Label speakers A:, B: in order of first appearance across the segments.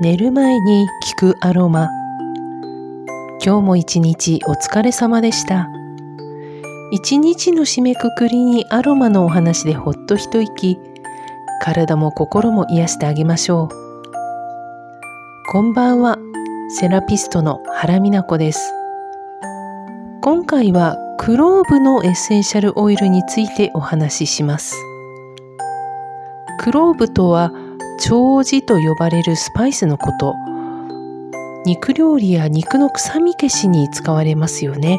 A: 寝る前に聞くアロマ。今日も一日お疲れ様でした。一日の締めくくりにアロマのお話でほっと一息。体も心も癒してあげましょう。こんばんは。セラピストの原美奈子です。今回はクローブのエッセンシャルオイルについてお話しします。クローブとは長寿と呼ばれるスパイスのこと。肉料理や肉の臭み消しに使われますよね。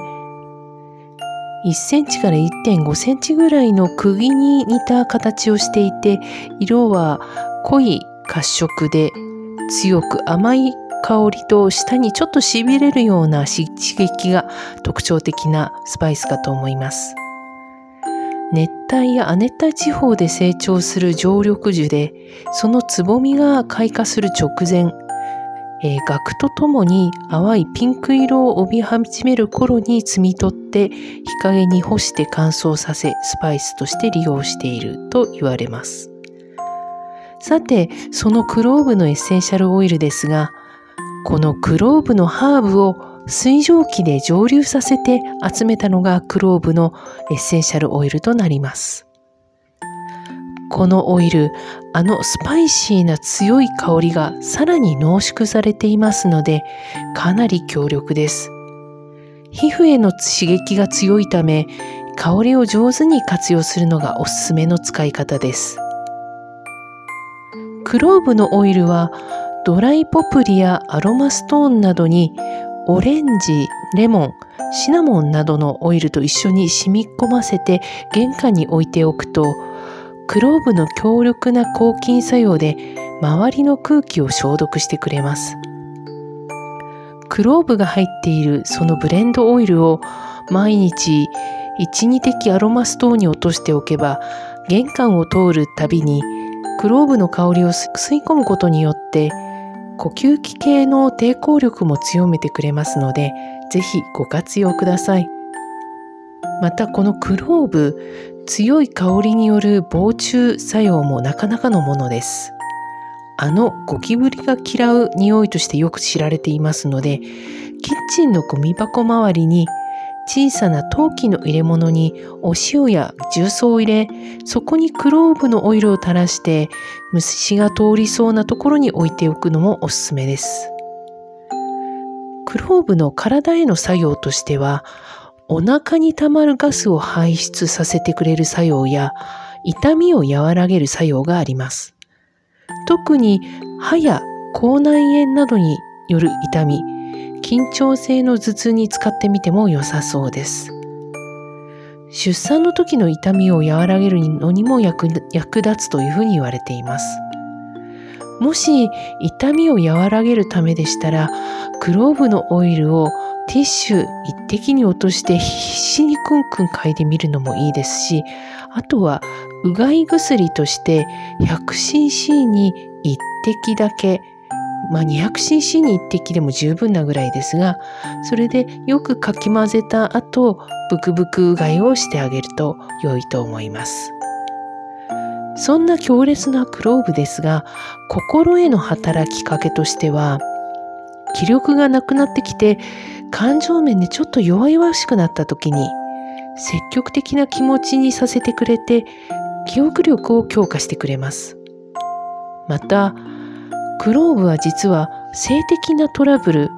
A: 1センチから1.5センチぐらいの釘に似た形をしていて、色は濃い褐色で強く甘い香りと舌にちょっとしびれるような刺激が特徴的なスパイスかと思います。熱帯や亜熱帯地方で成長する常緑樹で、そのつぼみが開花する直前、えー、額とともに淡いピンク色を帯び始める頃に摘み取って日陰に干して乾燥させスパイスとして利用していると言われます。さて、そのクローブのエッセンシャルオイルですが、このクローブのハーブを水蒸気で蒸留させて集めたのがクローブのエッセンシャルオイルとなります。このオイル、あのスパイシーな強い香りがさらに濃縮されていますので、かなり強力です。皮膚への刺激が強いため、香りを上手に活用するのがおすすめの使い方です。クローブのオイルはドライポプリやアロマストーンなどにオレンジ、レモン、シナモンなどのオイルと一緒に染み込ませて玄関に置いておくと、クローブの強力な抗菌作用で周りの空気を消毒してくれます。クローブが入っているそのブレンドオイルを毎日1、2滴アロマストーンに落としておけば玄関を通るたびにクローブの香りを吸い込むことによって呼吸器系の抵抗力も強めてくれますので、ぜひご活用ください。またこのクローブ、強い香りによる防虫作用もなかなかのものです。あのゴキブリが嫌う匂いとしてよく知られていますので、キッチンのゴミ箱周りに小さな陶器の入れ物にお塩や重曹を入れ、そこにクローブのオイルを垂らして、虫が通りそうなところに置いておくのもおすすめです。クローブの体への作用としては、お腹に溜まるガスを排出させてくれる作用や、痛みを和らげる作用があります。特に歯や口内炎などによる痛み、緊張性の頭痛に使ってみても良さそうです。出産の時の痛みを和らげるのにも役役立つというふうに言われています。もし痛みを和らげるためでしたら、クローブのオイルをティッシュ一滴に落として必死にクンクン嗅いでみるのもいいですし、あとはうがい薬として 100cc に一滴だけまあ、200cc に1滴でも十分なぐらいですが、それでよくかき混ぜた後、ブクブクうがいをしてあげると良いと思います。そんな強烈なクローブですが、心への働きかけとしては、気力がなくなってきて、感情面でちょっと弱々しくなった時に、積極的な気持ちにさせてくれて、記憶力を強化してくれます。また、クローブは実は性的なトラブル、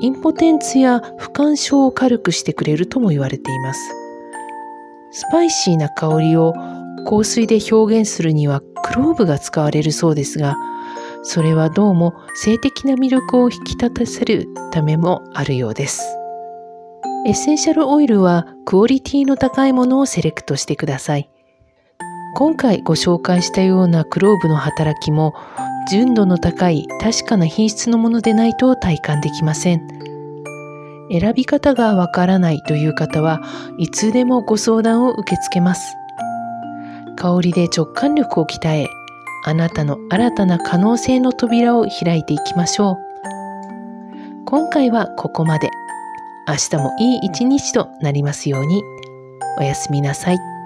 A: インポテンツや不干渉を軽くしてくれるとも言われています。スパイシーな香りを香水で表現するにはクローブが使われるそうですが、それはどうも性的な魅力を引き立たせるためもあるようです。エッセンシャルオイルはクオリティの高いものをセレクトしてください。今回ご紹介したようなクローブの働きも純度の高い確かな品質のものでないと体感できません。選び方がわからないという方はいつでもご相談を受け付けます。香りで直感力を鍛え、あなたの新たな可能性の扉を開いていきましょう。今回はここまで。明日もいい一日となりますように。おやすみなさい。